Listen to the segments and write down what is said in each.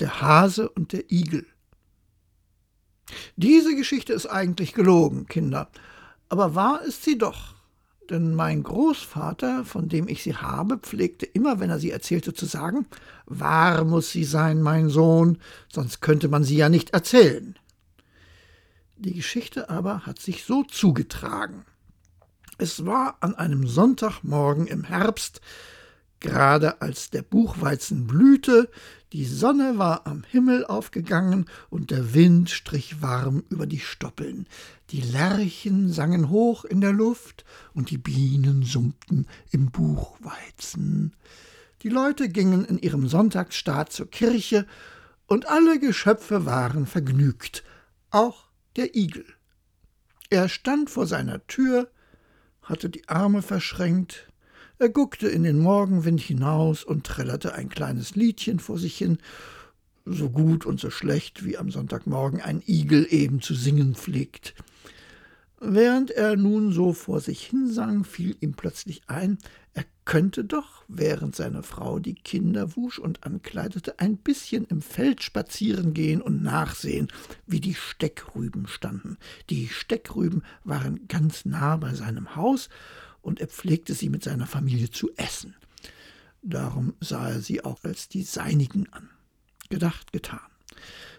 Der Hase und der Igel. Diese Geschichte ist eigentlich gelogen, Kinder, aber wahr ist sie doch. Denn mein Großvater, von dem ich sie habe, pflegte immer, wenn er sie erzählte, zu sagen, wahr muss sie sein, mein Sohn, sonst könnte man sie ja nicht erzählen. Die Geschichte aber hat sich so zugetragen. Es war an einem Sonntagmorgen im Herbst, gerade als der Buchweizen blühte, die Sonne war am Himmel aufgegangen und der Wind strich warm über die Stoppeln. Die Lerchen sangen hoch in der Luft und die Bienen summten im Buchweizen. Die Leute gingen in ihrem Sonntagsstaat zur Kirche und alle Geschöpfe waren vergnügt, auch der Igel. Er stand vor seiner Tür, hatte die Arme verschränkt, er guckte in den Morgenwind hinaus und trällerte ein kleines Liedchen vor sich hin, so gut und so schlecht, wie am Sonntagmorgen ein Igel eben zu singen pflegt. Während er nun so vor sich hinsang, fiel ihm plötzlich ein, er könnte doch, während seine Frau die Kinder wusch und ankleidete, ein bisschen im Feld spazieren gehen und nachsehen, wie die Steckrüben standen. Die Steckrüben waren ganz nah bei seinem Haus, und er pflegte sie mit seiner Familie zu essen. Darum sah er sie auch als die seinigen an. Gedacht, getan.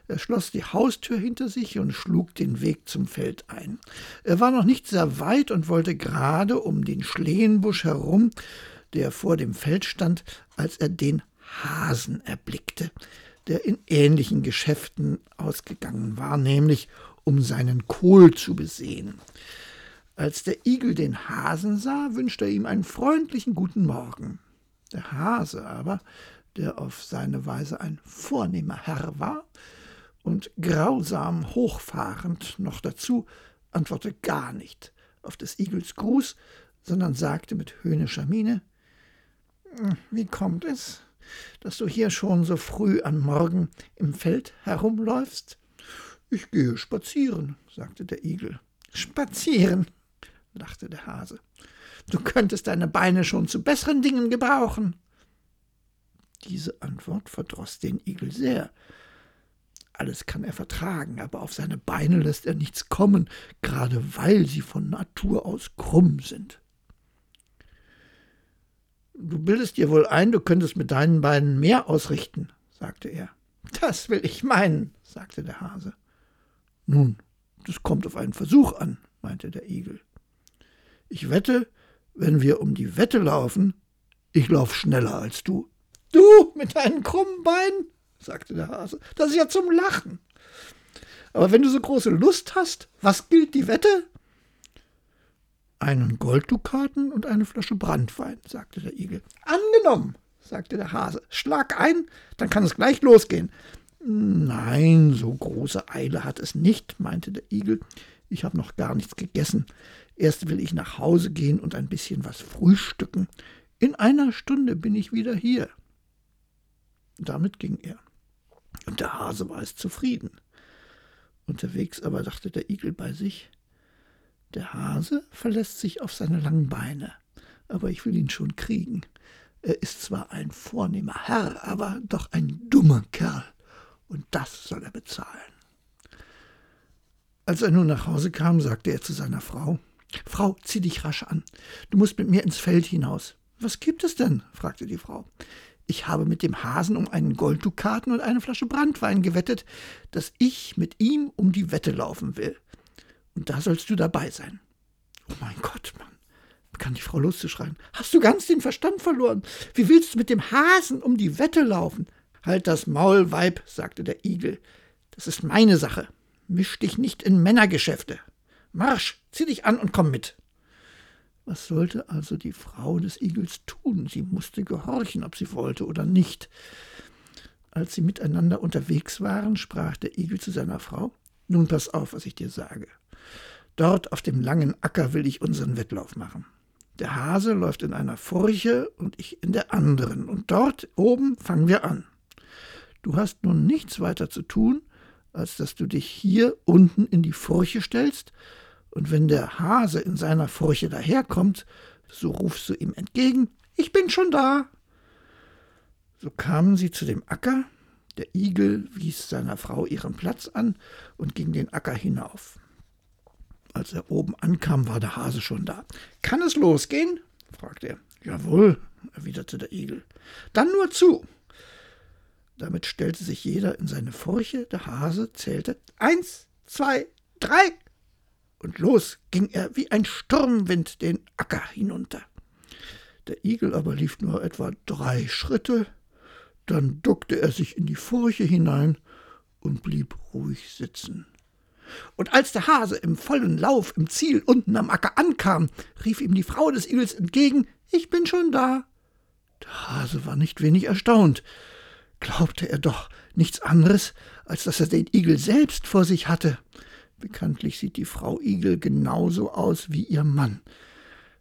Er schloss die Haustür hinter sich und schlug den Weg zum Feld ein. Er war noch nicht sehr weit und wollte gerade um den Schlehenbusch herum, der vor dem Feld stand, als er den Hasen erblickte, der in ähnlichen Geschäften ausgegangen war, nämlich um seinen Kohl zu besehen. Als der Igel den Hasen sah, wünschte er ihm einen freundlichen guten Morgen. Der Hase aber, der auf seine Weise ein vornehmer Herr war und grausam hochfahrend noch dazu, antwortete gar nicht auf des Igels Gruß, sondern sagte mit höhnischer Miene hm, Wie kommt es, dass du hier schon so früh am Morgen im Feld herumläufst? Ich gehe spazieren, sagte der Igel. Spazieren, lachte der Hase. Du könntest deine Beine schon zu besseren Dingen gebrauchen. Diese Antwort verdroß den Igel sehr. Alles kann er vertragen, aber auf seine Beine lässt er nichts kommen, gerade weil sie von Natur aus krumm sind. Du bildest dir wohl ein, du könntest mit deinen Beinen mehr ausrichten, sagte er. Das will ich meinen, sagte der Hase. Nun, das kommt auf einen Versuch an, meinte der Igel. Ich wette, wenn wir um die Wette laufen, ich lauf schneller als du. Du mit deinen krummen Beinen, sagte der Hase, das ist ja zum Lachen. Aber wenn du so große Lust hast, was gilt die Wette? Einen Golddukaten und eine Flasche Brandwein, sagte der Igel. Angenommen, sagte der Hase. Schlag ein, dann kann es gleich losgehen. Nein, so große Eile hat es nicht, meinte der Igel. Ich habe noch gar nichts gegessen. Erst will ich nach Hause gehen und ein bisschen was frühstücken. In einer Stunde bin ich wieder hier. Damit ging er. Und der Hase war es zufrieden. Unterwegs aber dachte der Igel bei sich, der Hase verlässt sich auf seine langen Beine, aber ich will ihn schon kriegen. Er ist zwar ein vornehmer Herr, aber doch ein dummer Kerl, und das soll er bezahlen. Als er nun nach Hause kam, sagte er zu seiner Frau, Frau, zieh dich rasch an. Du musst mit mir ins Feld hinaus. Was gibt es denn? fragte die Frau. Ich habe mit dem Hasen um einen Golddukaten und eine Flasche Brandwein gewettet, dass ich mit ihm um die Wette laufen will. Und da sollst du dabei sein. Oh mein Gott, Mann, begann die Frau loszuschreien. Hast du ganz den Verstand verloren? Wie willst du mit dem Hasen um die Wette laufen? Halt das Maul, Weib, sagte der Igel. Das ist meine Sache. Misch dich nicht in Männergeschäfte. Marsch, zieh dich an und komm mit. Was sollte also die Frau des Igels tun? Sie musste gehorchen, ob sie wollte oder nicht. Als sie miteinander unterwegs waren, sprach der Igel zu seiner Frau Nun pass auf, was ich dir sage. Dort auf dem langen Acker will ich unseren Wettlauf machen. Der Hase läuft in einer Furche und ich in der anderen, und dort oben fangen wir an. Du hast nun nichts weiter zu tun, als dass du dich hier unten in die Furche stellst und wenn der Hase in seiner Furche daherkommt, so rufst du ihm entgegen, ich bin schon da. So kamen sie zu dem Acker, Der Igel wies seiner Frau ihren Platz an und ging den Acker hinauf. Als er oben ankam, war der Hase schon da. Kann es losgehen? fragte er. Jawohl, erwiderte der Igel. Dann nur zu. Damit stellte sich jeder in seine Furche, der Hase zählte eins, zwei, drei, und los ging er wie ein Sturmwind den Acker hinunter. Der Igel aber lief nur etwa drei Schritte, dann duckte er sich in die Furche hinein und blieb ruhig sitzen. Und als der Hase im vollen Lauf im Ziel unten am Acker ankam, rief ihm die Frau des Igels entgegen Ich bin schon da. Der Hase war nicht wenig erstaunt. Glaubte er doch nichts anderes, als dass er den Igel selbst vor sich hatte. Bekanntlich sieht die Frau Igel genauso aus wie ihr Mann.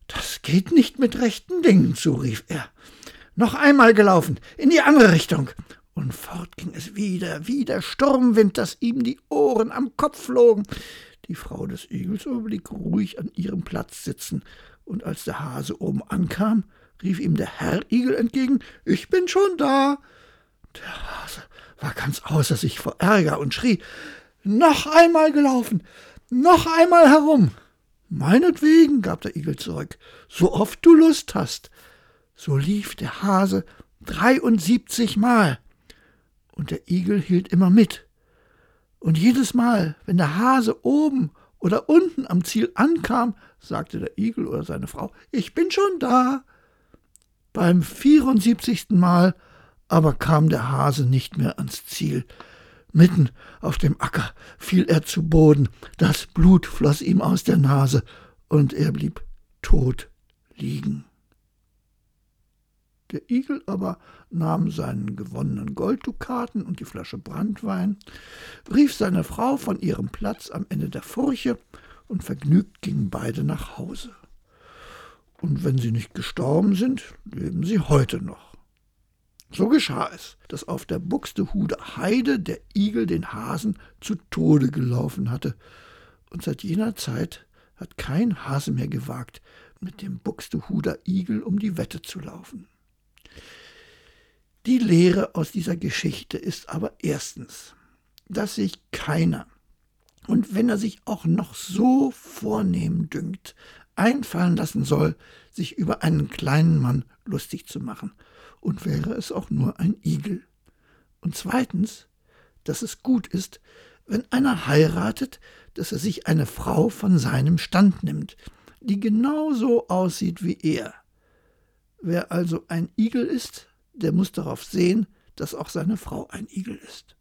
Das geht nicht mit rechten Dingen zu, rief er. Noch einmal gelaufen, in die andere Richtung. Und fort ging es wieder, wie der Sturmwind, dass ihm die Ohren am Kopf flogen. Die Frau des Igels aber blieb ruhig an ihrem Platz sitzen, und als der Hase oben ankam, rief ihm der Herr Igel entgegen Ich bin schon da. Der Hase war ganz außer sich vor Ärger und schrie Noch einmal gelaufen, noch einmal herum. Meinetwegen, gab der Igel zurück, so oft du Lust hast. So lief der Hase dreiundsiebzig Mal. Und der Igel hielt immer mit. Und jedes Mal, wenn der Hase oben oder unten am Ziel ankam, sagte der Igel oder seine Frau, ich bin schon da. Beim vierundsiebzigsten Mal aber kam der Hase nicht mehr ans Ziel. Mitten auf dem Acker fiel er zu Boden, das Blut floss ihm aus der Nase, und er blieb tot liegen. Der Igel aber nahm seinen gewonnenen Golddukaten und die Flasche Branntwein, rief seine Frau von ihrem Platz am Ende der Furche, und vergnügt gingen beide nach Hause. Und wenn sie nicht gestorben sind, leben sie heute noch. So geschah es, dass auf der Buxtehuder Heide der Igel den Hasen zu Tode gelaufen hatte, und seit jener Zeit hat kein Hase mehr gewagt, mit dem Buxtehuder Igel um die Wette zu laufen. Die Lehre aus dieser Geschichte ist aber erstens, dass sich keiner, und wenn er sich auch noch so vornehm dünkt, einfallen lassen soll, sich über einen kleinen Mann lustig zu machen, und wäre es auch nur ein Igel. Und zweitens, dass es gut ist, wenn einer heiratet, dass er sich eine Frau von seinem Stand nimmt, die genauso aussieht wie er. Wer also ein Igel ist, der muss darauf sehen, dass auch seine Frau ein Igel ist.